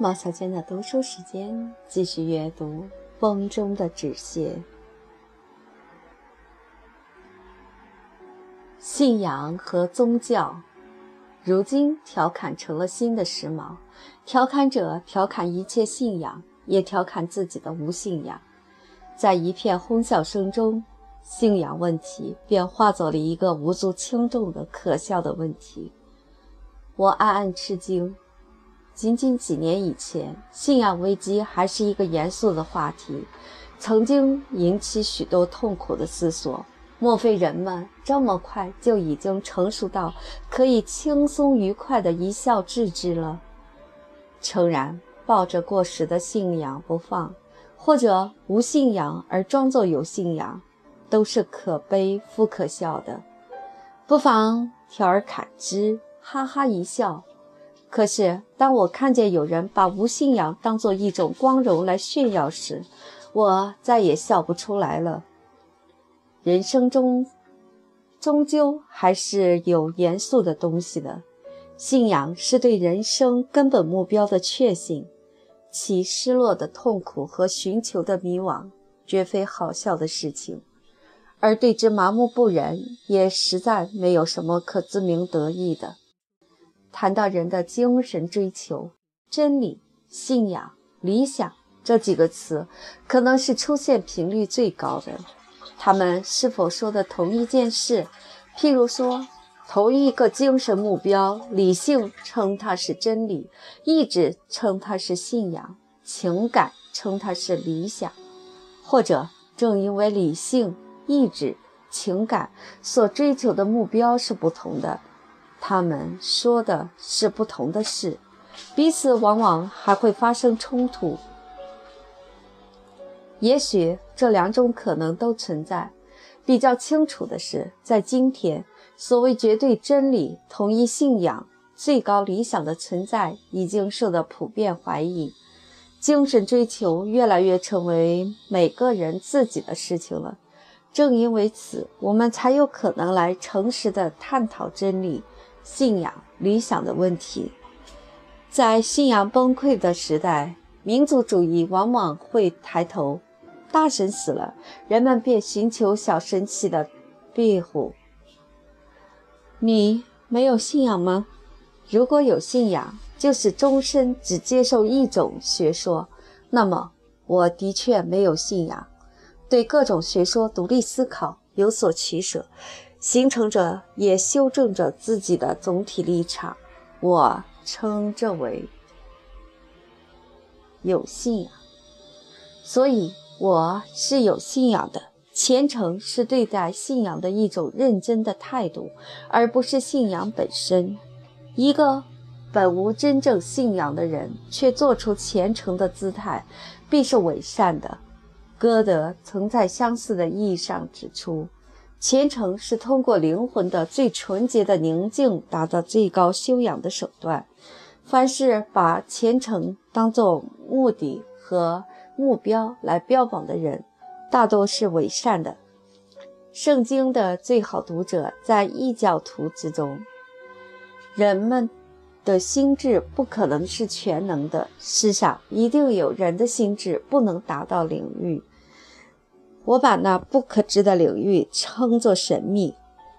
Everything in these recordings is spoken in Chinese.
毛小娟的读书时间，继续阅读《风中的纸屑》。信仰和宗教，如今调侃成了新的时髦。调侃者调侃一切信仰，也调侃自己的无信仰。在一片哄笑声中，信仰问题便化作了一个无足轻重的可笑的问题。我暗暗吃惊。仅仅几年以前，信仰危机还是一个严肃的话题，曾经引起许多痛苦的思索。莫非人们这么快就已经成熟到可以轻松愉快地一笑置之了？诚然，抱着过时的信仰不放，或者无信仰而装作有信仰，都是可悲复可笑的。不妨调而侃之，哈哈一笑。可是，当我看见有人把无信仰当作一种光荣来炫耀时，我再也笑不出来了。人生中，终究还是有严肃的东西的。信仰是对人生根本目标的确信，其失落的痛苦和寻求的迷惘，绝非好笑的事情；而对之麻木不仁，也实在没有什么可自鸣得意的。谈到人的精神追求、真理、信仰、理想这几个词，可能是出现频率最高的。他们是否说的同一件事？譬如说，同一个精神目标，理性称它是真理，意志称它是信仰，情感称它是理想。或者，正因为理性、意志、情感所追求的目标是不同的。他们说的是不同的事，彼此往往还会发生冲突。也许这两种可能都存在。比较清楚的是，在今天，所谓绝对真理、统一信仰、最高理想的存在已经受到普遍怀疑。精神追求越来越成为每个人自己的事情了。正因为此，我们才有可能来诚实的探讨真理。信仰、理想的问题，在信仰崩溃的时代，民族主义往往会抬头。大神死了，人们便寻求小神奇的庇护。你没有信仰吗？如果有信仰，就是终身只接受一种学说，那么我的确没有信仰，对各种学说独立思考，有所取舍。形成着，也修正着自己的总体立场。我称这为有信仰，所以我是有信仰的。虔诚是对待信仰的一种认真的态度，而不是信仰本身。一个本无真正信仰的人，却做出虔诚的姿态，必是伪善的。歌德曾在相似的意义上指出。虔诚是通过灵魂的最纯洁的宁静达到最高修养的手段。凡是把虔诚当作目的和目标来标榜的人，大多是伪善的。圣经的最好读者在异教徒之中。人们的心智不可能是全能的，世上一定有人的心智不能达到领域。我把那不可知的领域称作神秘。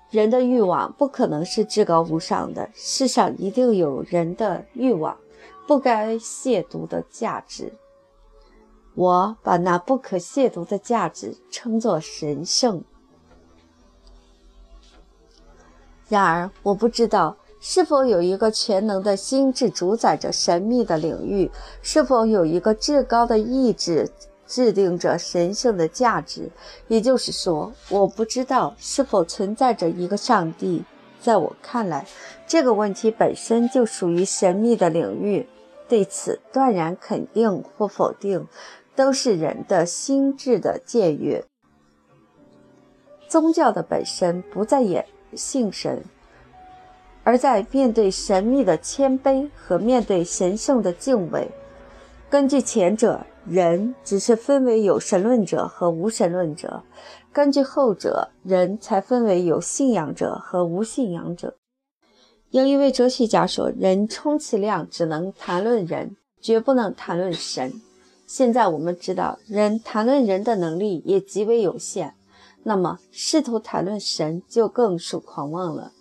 人的欲望不可能是至高无上的，世上一定有人的欲望，不该亵渎的价值。我把那不可亵渎的价值称作神圣。然而，我不知道是否有一个全能的心智主宰着神秘的领域，是否有一个至高的意志。制定着神圣的价值，也就是说，我不知道是否存在着一个上帝。在我看来，这个问题本身就属于神秘的领域。对此，断然肯定或否定，都是人的心智的僭越。宗教的本身不在也信神，而在面对神秘的谦卑和面对神圣的敬畏。根据前者。人只是分为有神论者和无神论者，根据后者，人才分为有信仰者和无信仰者。有一位哲学家说：“人充其量只能谈论人，绝不能谈论神。现在我们知道，人谈论人的能力也极为有限，那么试图谈论神就更属狂妄了。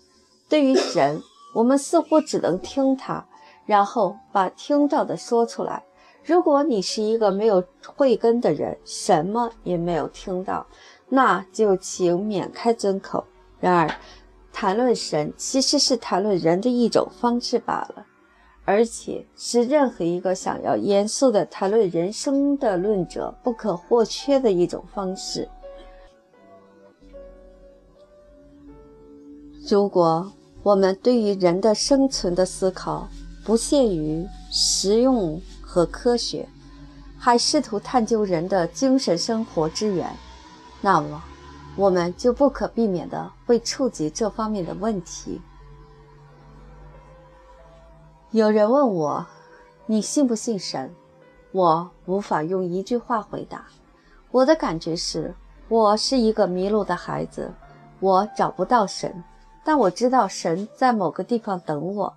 对于神，我们似乎只能听他，然后把听到的说出来。如果你是一个没有慧根的人，什么也没有听到，那就请免开尊口。然而，谈论神其实是谈论人的一种方式罢了，而且是任何一个想要严肃地谈论人生的论者不可或缺的一种方式。如果我们对于人的生存的思考不限于实用和科学，还试图探究人的精神生活之源，那么。我们就不可避免的会触及这方面的问题。有人问我：“你信不信神？”我无法用一句话回答。我的感觉是，我是一个迷路的孩子，我找不到神，但我知道神在某个地方等我。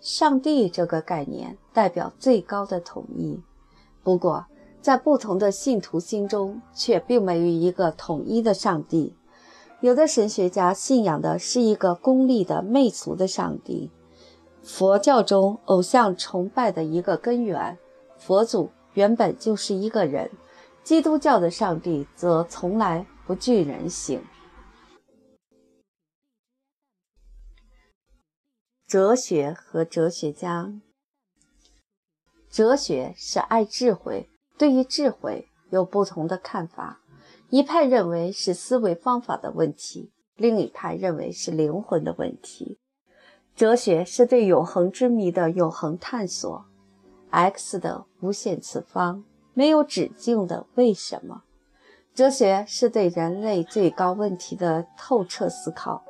上帝这个概念代表最高的统一，不过。在不同的信徒心中，却并没有一个统一的上帝。有的神学家信仰的是一个功利的媚俗的上帝。佛教中偶像崇拜的一个根源，佛祖原本就是一个人。基督教的上帝则从来不具人形。哲学和哲学家，哲学是爱智慧。对于智慧有不同的看法，一派认为是思维方法的问题，另一派认为是灵魂的问题。哲学是对永恒之谜的永恒探索，X 的无限次方，没有止境的为什么？哲学是对人类最高问题的透彻思考。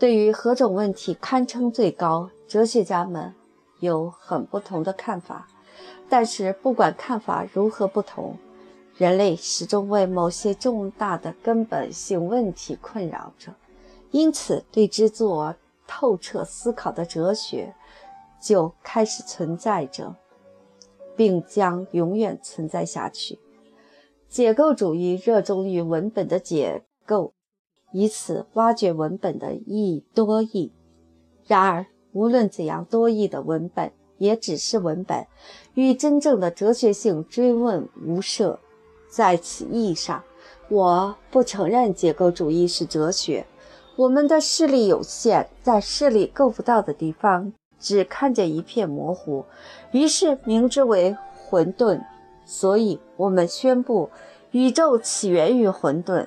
对于何种问题堪称最高，哲学家们有很不同的看法。但是，不管看法如何不同，人类始终为某些重大的根本性问题困扰着，因此，对之做透彻思考的哲学就开始存在着，并将永远存在下去。解构主义热衷于文本的解构，以此挖掘文本的意义多义。然而，无论怎样多义的文本，也只是文本，与真正的哲学性追问无涉。在此意义上，我不承认结构主义是哲学。我们的视力有限，在视力够不到的地方，只看见一片模糊，于是名之为混沌。所以，我们宣布宇宙起源于混沌，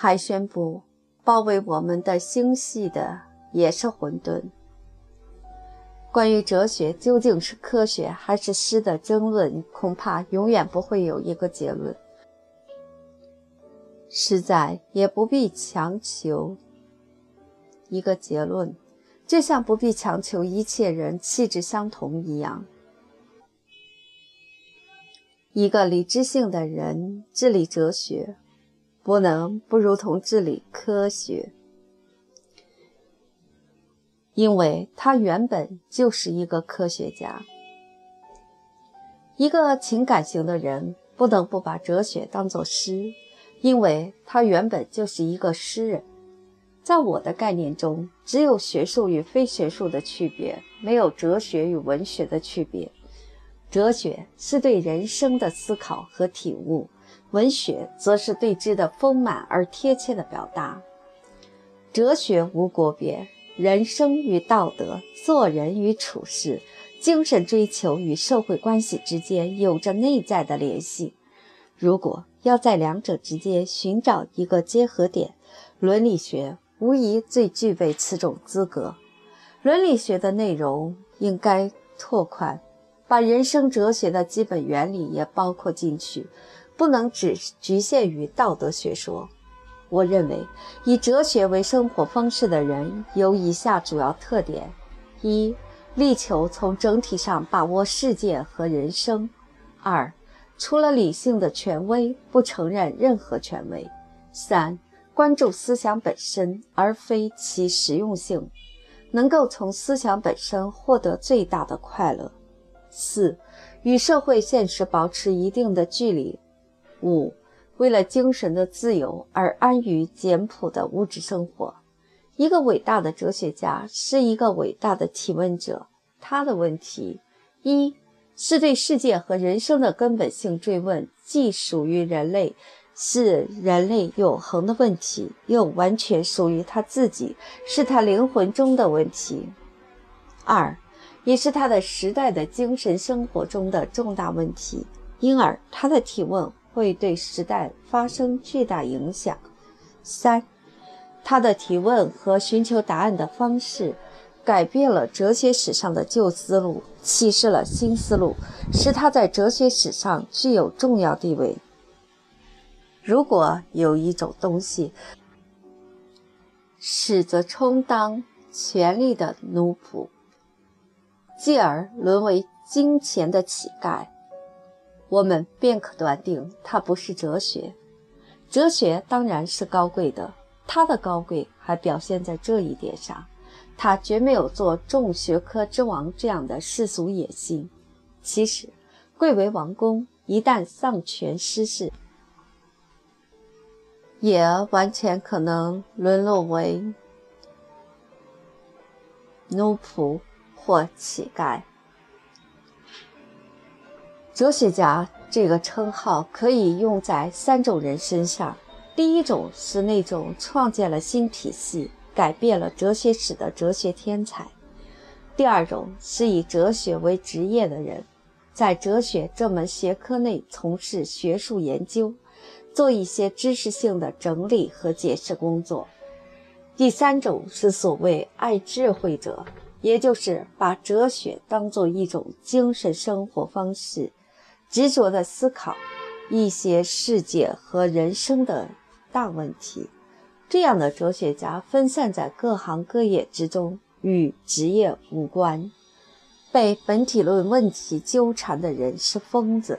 还宣布包围我们的星系的也是混沌。关于哲学究竟是科学还是诗的争论，恐怕永远不会有一个结论。实在也不必强求一个结论，就像不必强求一切人气质相同一样。一个理智性的人治理哲学，不能不如同治理科学。因为他原本就是一个科学家，一个情感型的人不能不把哲学当作诗，因为他原本就是一个诗人。在我的概念中，只有学术与非学术的区别，没有哲学与文学的区别。哲学是对人生的思考和体悟，文学则是对之的丰满而贴切的表达。哲学无国别。人生与道德，做人与处事，精神追求与社会关系之间有着内在的联系。如果要在两者之间寻找一个结合点，伦理学无疑最具备此种资格。伦理学的内容应该拓宽，把人生哲学的基本原理也包括进去，不能只局限于道德学说。我认为，以哲学为生活方式的人有以下主要特点：一、力求从整体上把握世界和人生；二、除了理性的权威，不承认任何权威；三、关注思想本身而非其实用性；能够从思想本身获得最大的快乐。四、与社会现实保持一定的距离。五、为了精神的自由而安于简朴的物质生活。一个伟大的哲学家是一个伟大的提问者。他的问题：一是对世界和人生的根本性追问，既属于人类，是人类永恒的问题，又完全属于他自己，是他灵魂中的问题；二，也是他的时代的精神生活中的重大问题，因而他的提问。会对时代发生巨大影响。三，他的提问和寻求答案的方式，改变了哲学史上的旧思路，启示了新思路，使他在哲学史上具有重要地位。如果有一种东西，使则充当权力的奴仆，继而沦为金钱的乞丐。我们便可断定，它不是哲学。哲学当然是高贵的，它的高贵还表现在这一点上：它绝没有做众学科之王这样的世俗野心。其实，贵为王公，一旦丧权失势，也完全可能沦落为奴仆或乞丐。哲学家这个称号可以用在三种人身上：第一种是那种创建了新体系、改变了哲学史的哲学天才；第二种是以哲学为职业的人，在哲学这门学科内从事学术研究，做一些知识性的整理和解释工作；第三种是所谓爱智慧者，也就是把哲学当作一种精神生活方式。执着地思考一些世界和人生的大问题，这样的哲学家分散在各行各业之中，与职业无关。被本体论问题纠缠的人是疯子，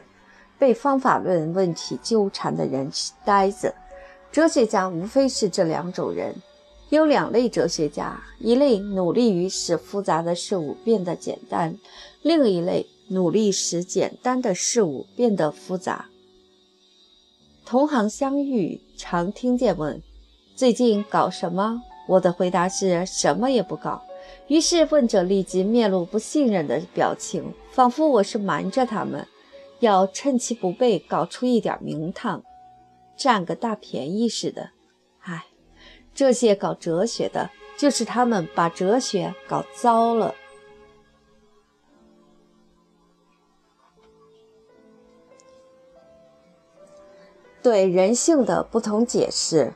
被方法论问题纠缠的人是呆子。哲学家无非是这两种人。有两类哲学家：一类努力于使复杂的事物变得简单，另一类。努力使简单的事物变得复杂。同行相遇，常听见问：“最近搞什么？”我的回答是什么也不搞。于是问者立即面露不信任的表情，仿佛我是瞒着他们，要趁其不备搞出一点名堂，占个大便宜似的。唉，这些搞哲学的，就是他们把哲学搞糟了。对人性的不同解释。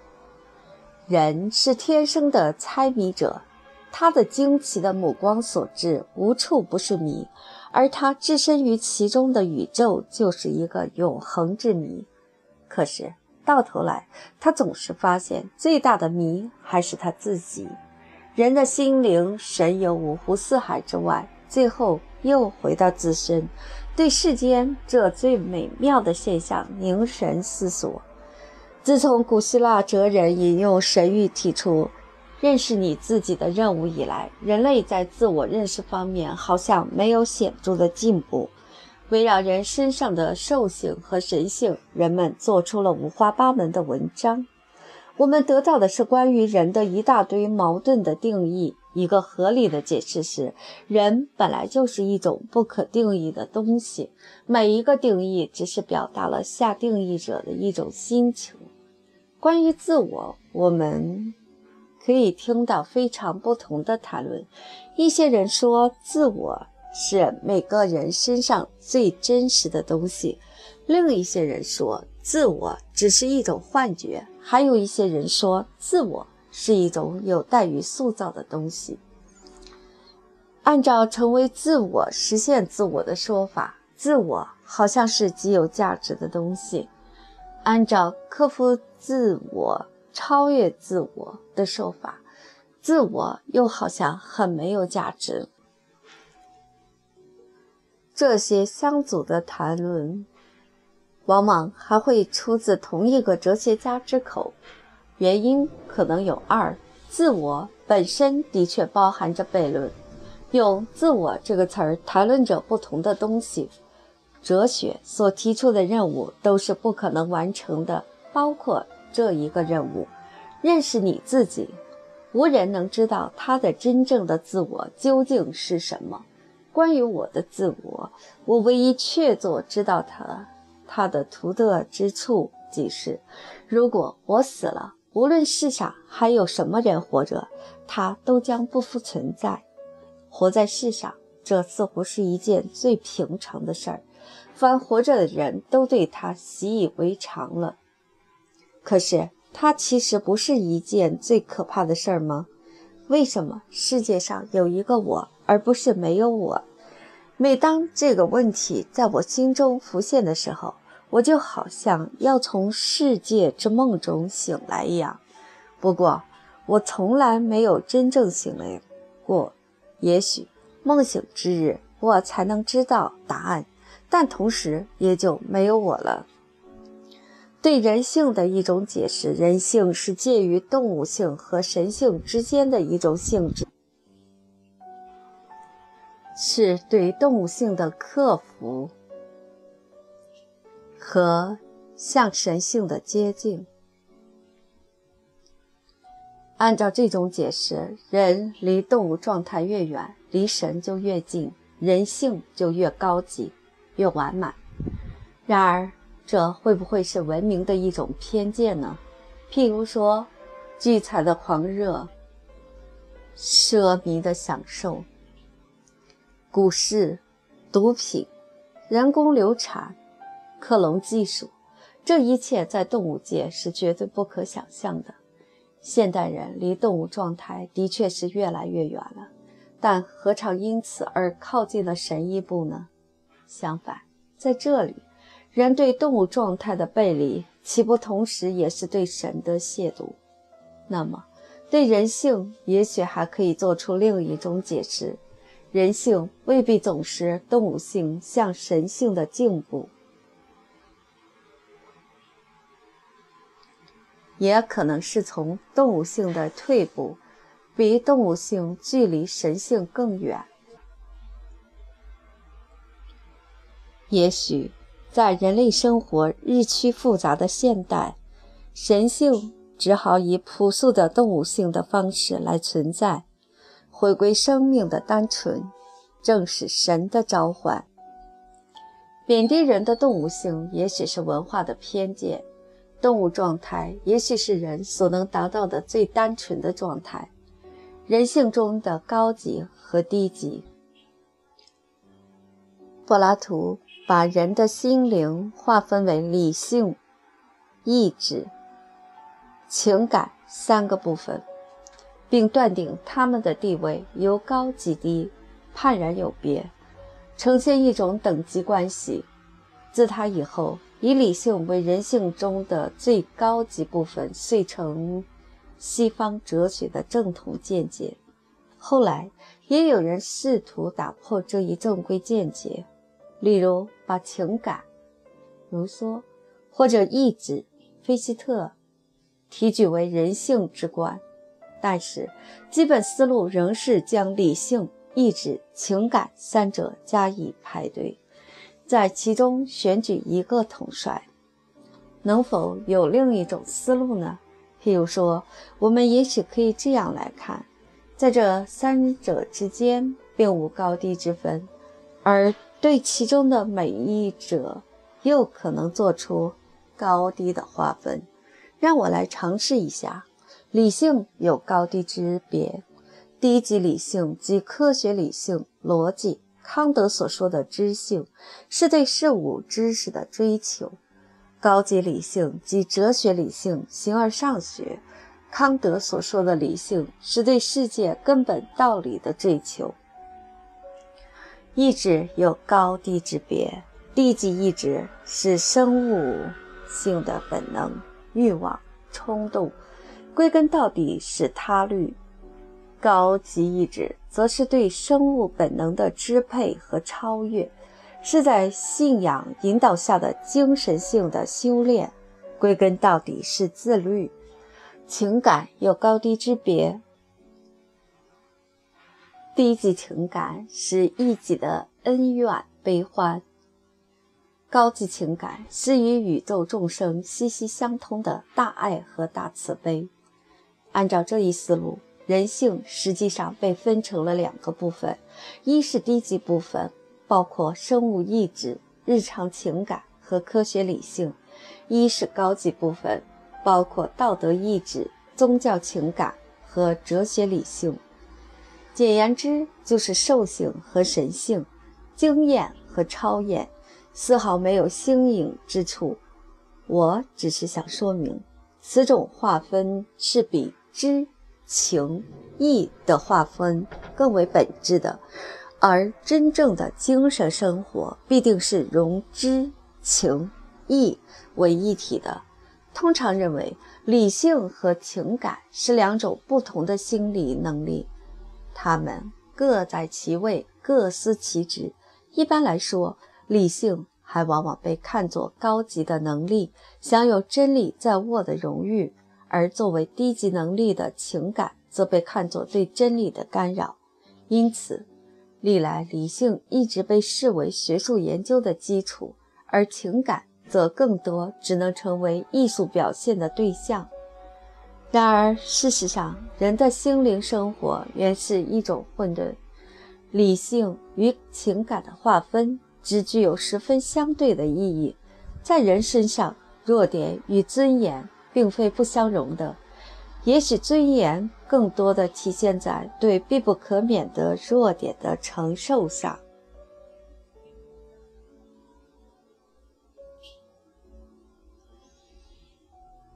人是天生的猜谜者，他的惊奇的目光所至，无处不是谜，而他置身于其中的宇宙就是一个永恒之谜。可是到头来，他总是发现最大的谜还是他自己。人的心灵神游五湖四海之外，最后又回到自身。对世间这最美妙的现象凝神思索。自从古希腊哲人引用神谕提出认识你自己的任务以来，人类在自我认识方面好像没有显著的进步。围绕人身上的兽性和神性，人们做出了五花八门的文章。我们得到的是关于人的一大堆矛盾的定义。一个合理的解释是，人本来就是一种不可定义的东西，每一个定义只是表达了下定义者的一种心情。关于自我，我们可以听到非常不同的谈论。一些人说，自我是每个人身上最真实的东西；另一些人说，自我只是一种幻觉；还有一些人说，自我。是一种有待于塑造的东西。按照成为自我、实现自我的说法，自我好像是极有价值的东西；按照克服自我、超越自我的说法，自我又好像很没有价值。这些相左的谈论，往往还会出自同一个哲学家之口。原因可能有二：自我本身的确包含着悖论。用“自我”这个词儿谈论着不同的东西，哲学所提出的任务都是不可能完成的，包括这一个任务：认识你自己。无人能知道他的真正的自我究竟是什么。关于我的自我，我唯一确凿知道它，它的独特之处即是：如果我死了，无论世上还有什么人活着，他都将不复存在。活在世上，这似乎是一件最平常的事儿，凡活着的人都对他习以为常了。可是，它其实不是一件最可怕的事儿吗？为什么世界上有一个我，而不是没有我？每当这个问题在我心中浮现的时候，我就好像要从世界之梦中醒来一样。不过，我从来没有真正醒来过。也许梦醒之日，我才能知道答案，但同时也就没有我了。对人性的一种解释：人性是介于动物性和神性之间的一种性质，是对动物性的克服和向神性的接近。按照这种解释，人离动物状态越远，离神就越近，人性就越高级、越完满。然而，这会不会是文明的一种偏见呢？譬如说，聚财的狂热、奢靡的享受、股市、毒品、人工流产、克隆技术，这一切在动物界是绝对不可想象的。现代人离动物状态的确是越来越远了，但何尝因此而靠近了神一步呢？相反，在这里，人对动物状态的背离，岂不同时也是对神的亵渎？那么，对人性，也许还可以做出另一种解释：人性未必总是动物性向神性的进步。也可能是从动物性的退步，比动物性距离神性更远。也许在人类生活日趋复杂的现代，神性只好以朴素的动物性的方式来存在，回归生命的单纯，正是神的召唤。贬低人的动物性，也许是文化的偏见。动物状态也许是人所能达到的最单纯的状态，人性中的高级和低级。柏拉图把人的心灵划分为理性、意志、情感三个部分，并断定他们的地位由高及低，判然有别，呈现一种等级关系。自他以后。以理性为人性中的最高级部分，遂成西方哲学的正统见解。后来也有人试图打破这一正规见解，例如把情感（卢梭）或者意志（菲希特）提举为人性之观。但是，基本思路仍是将理性、意志、情感三者加以排队。在其中选举一个统帅，能否有另一种思路呢？譬如说，我们也许可以这样来看：在这三者之间并无高低之分，而对其中的每一者又可能做出高低的划分。让我来尝试一下：理性有高低之别，低级理性即科学理性、逻辑。康德所说的知性，是对事物知识的追求；高级理性即哲学理性、形而上学。康德所说的理性，是对世界根本道理的追求。意志有高低之别，低级意志是生物性的本能、欲望、冲动，归根到底是他律。高级意志则是对生物本能的支配和超越，是在信仰引导下的精神性的修炼，归根到底是自律。情感有高低之别，低级情感是一己的恩怨悲欢，高级情感是与宇宙众生息息相通的大爱和大慈悲。按照这一思路，人性实际上被分成了两个部分：一是低级部分，包括生物意志、日常情感和科学理性；一是高级部分，包括道德意志、宗教情感和哲学理性。简言之，就是兽性和神性，经验和超验，丝毫没有新颖之处。我只是想说明，此种划分是比知、情、意的划分更为本质的，而真正的精神生活必定是融知、情、意为一体的。通常认为，理性和情感是两种不同的心理能力。他们各在其位，各司其职。一般来说，理性还往往被看作高级的能力，享有真理在握的荣誉；而作为低级能力的情感，则被看作对真理的干扰。因此，历来理性一直被视为学术研究的基础，而情感则更多只能成为艺术表现的对象。然而，事实上，人的心灵生活原是一种混沌。理性与情感的划分只具有十分相对的意义。在人身上，弱点与尊严并非不相容的。也许尊严更多的体现在对必不可免的弱点的承受上。